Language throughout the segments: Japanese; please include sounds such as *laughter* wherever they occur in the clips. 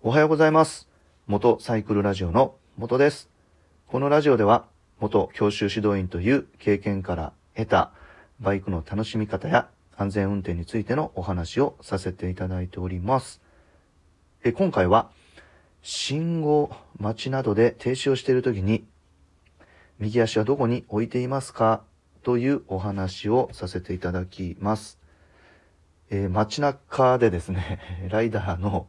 おはようございます。元サイクルラジオの元です。このラジオでは、元教習指導員という経験から得たバイクの楽しみ方や安全運転についてのお話をさせていただいております。え今回は、信号待ちなどで停止をしているときに、右足はどこに置いていますか？というお話をさせていただきます。えー街中でですね、ライダーの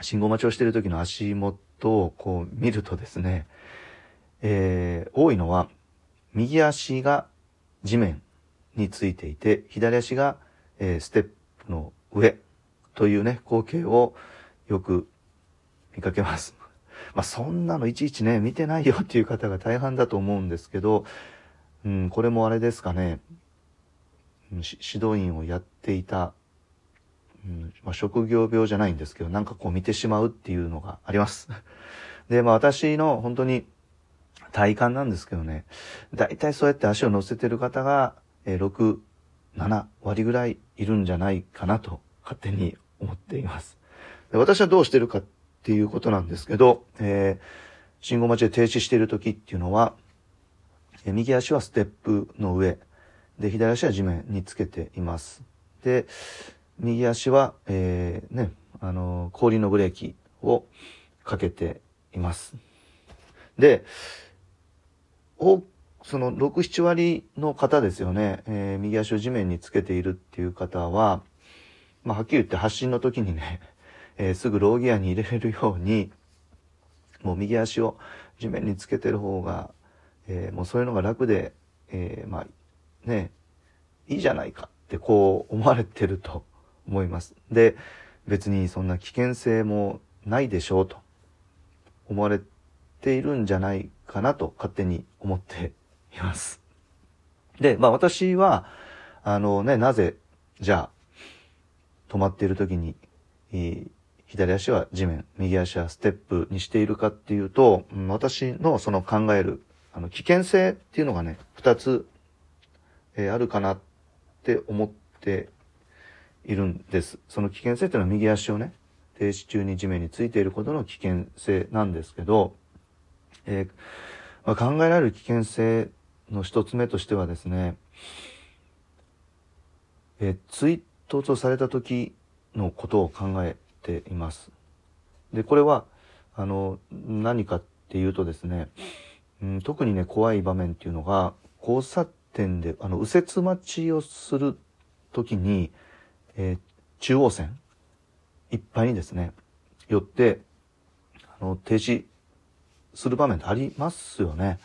信号待ちをしている時の足元をこう見るとですね、えー多いのは、右足が地面についていて、左足が、えーステップの上というね、光景をよく見かけます。*laughs* まあ、そんなのいちいちね、見てないよっていう方が大半だと思うんですけど、うん、これもあれですかね、指導員をやっていた、まあ、職業病じゃないんですけど、なんかこう見てしまうっていうのがあります。*laughs* で、まあ私の本当に体感なんですけどね、だいたいそうやって足を乗せてる方が、えー6、7割ぐらいいるんじゃないかなと勝手に思っています。で私はどうしてるかっていうことなんですけど、えー信号待ちで停止している時っていうのは、えー右足はステップの上、で、左足は地面につけています。で、右足は、えーね、あの氷のブレーキをかけています。で、お、その6、7割の方ですよね、えー右足を地面につけているっていう方は、まあ、はっきり言って発進の時にね、*laughs* えーすぐローギアに入れれるように、もう右足を地面につけてる方が、えーもうそういうのが楽で、えまあ、ね、いいじゃないかってこう思われてると思います。で、別にそんな危険性もないでしょうと思われているんじゃないかなと勝手に思っています。で、まあ私は、あのね、なぜ、じゃあ、止まっている時に、左足は地面、右足はステップにしているかっていうと、私のその考える、あの、危険性っていうのがね、二つ、えーあるかなって思っているんです。その危険性っていうのは右足をね、停止中に地面についていることの危険性なんですけど、えーまあ考えられる危険性の一つ目としてはですね、えー追突された時のことを考えています。で、これは、あの、何かっていうとですね、うん、特にね、怖い場面っていうのが、交差点で、あの、右折待ちをするときに、えー中央線？いっぱいにですね、よって、あの、停止する場面ってありますよね。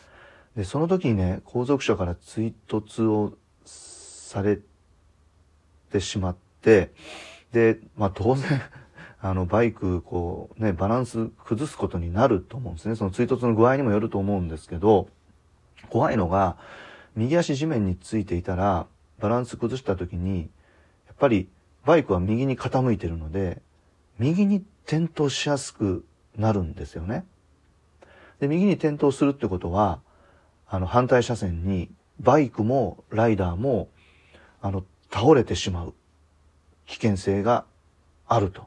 で、その時にね、後続車から追突をされてしまって、で、まあ当然、*laughs* あの、バイク、こう、ね、バランス崩すことになると思うんですね。その追突の具合にもよると思うんですけど、怖いのが、右足地面についていたら、バランス崩した時に、やっぱりバイクは右に傾いてるので、右に転倒しやすくなるんですよね。で、右に転倒するってことは、あの、反対車線に、バイクもライダーも、あの、倒れてしまう危険性があると。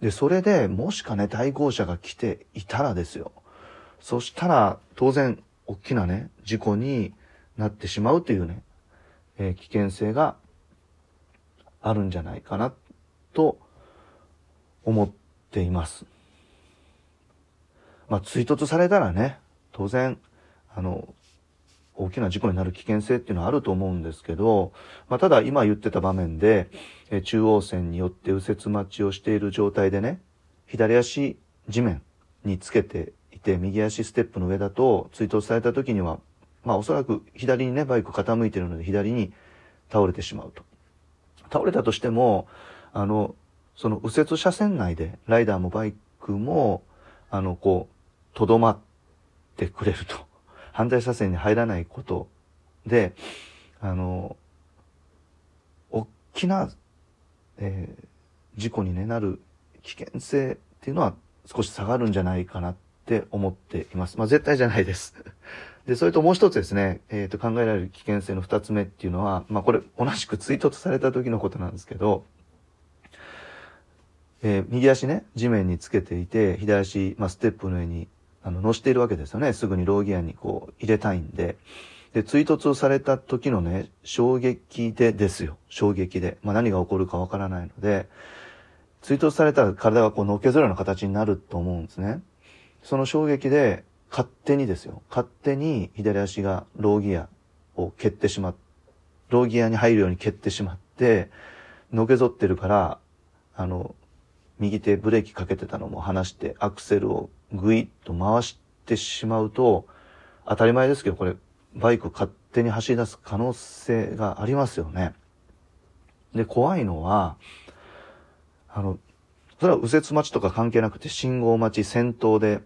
で、それでもしかね、対向車が来ていたらですよ。そしたら、当然、大きなね、事故になってしまうというね、えー危険性があるんじゃないかな、と思っています。まあ、追突されたらね、当然、あの、大きな事故になる危険性っていうのはあると思うんですけど、まあ、ただ今言ってた場面で、え中央線によって右折待ちをしている状態でね、左足地面につけていて、右足ステップの上だと追突された時には、まあおそらく左にね、バイク傾いてるので左に倒れてしまうと。倒れたとしても、あの、その右折車線内で、ライダーもバイクも、あの、こう、とどまってくれると。反対車線に入らないことで、あの、大きな、えー事故に、ね、なる危険性っていうのは少し下がるんじゃないかなって思っています。まあ、絶対じゃないです。で、それともう一つですね、えっ、と、考えられる危険性の二つ目っていうのは、まあ、これ、同じく追突された時のことなんですけど、えー、右足ね、地面につけていて、左足、まあ、ステップの上に、あの、乗しているわけですよね。すぐにローギアにこう、入れたいんで。で、追突をされた時のね、衝撃でですよ。衝撃で。まあ、何が起こるかわからないので、追突されたら体がこう、のけぞるような形になると思うんですね。その衝撃で、勝手にですよ。勝手に左足がローギアを蹴ってしまっ、ローギアに入るように蹴ってしまって、のけぞってるから、あの、右手ブレーキかけてたのも離してアクセルをグイッと回してしまうと、当たり前ですけど、これ、バイク勝手に走り出す可能性がありますよね。で、怖いのは、あの、それは右折待ちとか関係なくて信号待ち、先頭で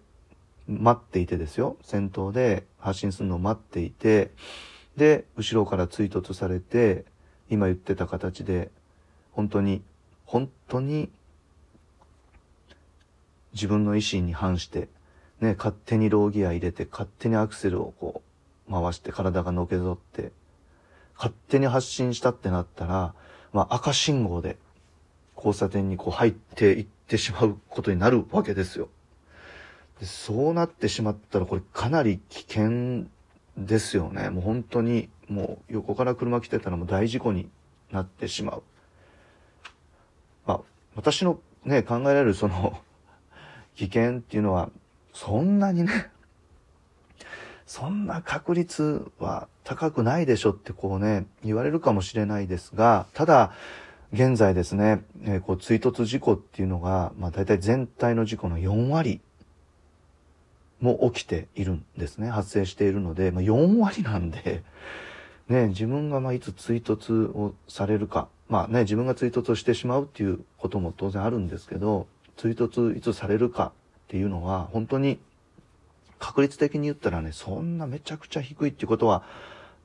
待っていてですよ。先頭で発進するのを待っていて、で、後ろから追突されて、今言ってた形で、本当に、本当に自分の意思に反して、ね、勝手にローギア入れて、勝手にアクセルをこう、回して体がのけぞって、勝手に発進したってなったら、まあ赤信号で交差点にこう入っていってしまうことになるわけですよ。でそうなってしまったらこれかなり危険ですよね。もう本当にもう横から車来てたらもう大事故になってしまう。まあ私のね、考えられるその *laughs* 危険っていうのは、そんなにね、*laughs* そんな確率は高くないでしょってこうね、言われるかもしれないですが、ただ、現在ですね、えー、こう追突事故っていうのが、まあ大体全体の事故の4割も起きているんですね。発生しているので、まあ4割なんで、ね、自分がまあいつ追突をされるか、まあね、自分が追突をしてしまうっていうことも当然あるんですけど、追突いつされるかっていうのは、本当に確率的に言ったらね、そんなめちゃくちゃ低いっていうことは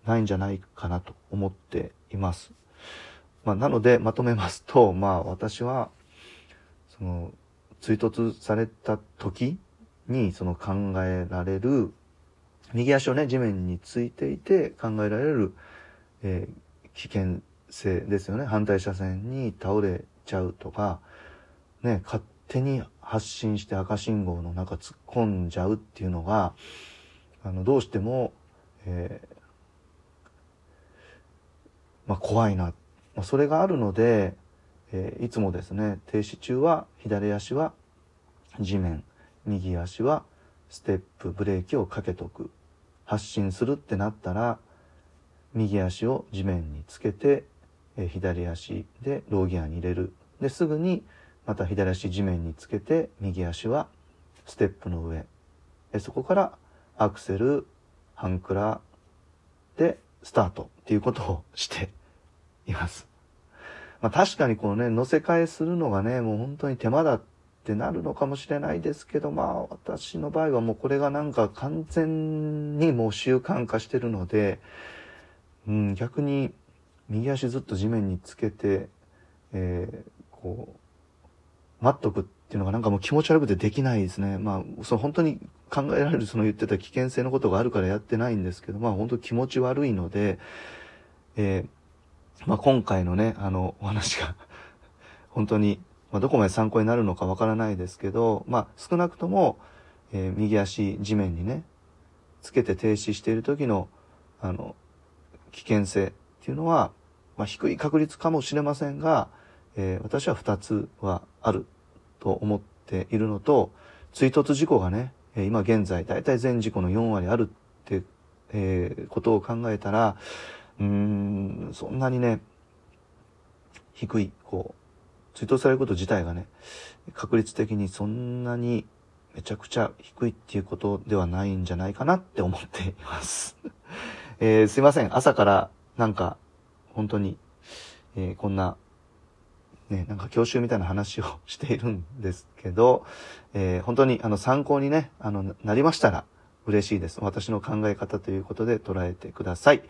ないんじゃないかなと思っています。まあ、なので、まとめますと、まあ、私は、その、追突された時に、その考えられる、右足をね、地面についていて考えられる、えー、危険性ですよね。反対車線に倒れちゃうとか、ね、勝手に発進して赤信号の中突っ込んじゃうっていうのが、あの、どうしても、えー、まあ、怖いな。まあ、それがあるので、えー、いつもですね、停止中は左足は地面、右足はステップ、ブレーキをかけとく。発進するってなったら、右足を地面につけて、え、左足でローギアに入れる。で、すぐにまた左足地面につけて、右足はステップの上。そこからアクセル、ハンクラでスタートっていうことをしています。まあ確かにこのね、乗せ替えするのがね、もう本当に手間だっってなるのかもしれないですけど、まあ私の場合はもうこれがなんか完全にもう習慣化してるので、うん、逆に右足ずっと地面につけて、えー、こう、待っとくっていうのがなんかもう気持ち悪くてできないですね。まあ、その本当に考えられるその言ってた危険性のことがあるからやってないんですけど、まあ本当気持ち悪いので、えー、まあ今回のね、あの、お話が本当に、まあどこまで参考になるのかわからないですけど、まあ少なくとも、えー、右足地面にね、つけて停止している時の、あの、危険性っていうのは、まあ低い確率かもしれませんが、えー、私は二つはあると思っているのと、追突事故がね、今現在大体全事故の4割あるって、えー、ことを考えたら、うん、そんなにね、低い、こう、追突されること自体がね、確率的にそんなにめちゃくちゃ低いっていうことではないんじゃないかなって思っています。*laughs* えー、すいません。朝からなんか、本当に、えー、こんなね、なんか教習みたいな話をしているんですけど、えー、本当にあの参考にね、あの、なりましたら嬉しいです。私の考え方ということで捉えてください。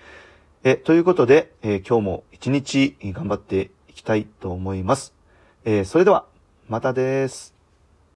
え、ということで、え、今日も一日頑張っていきたいと思います。えー、それでは、またです。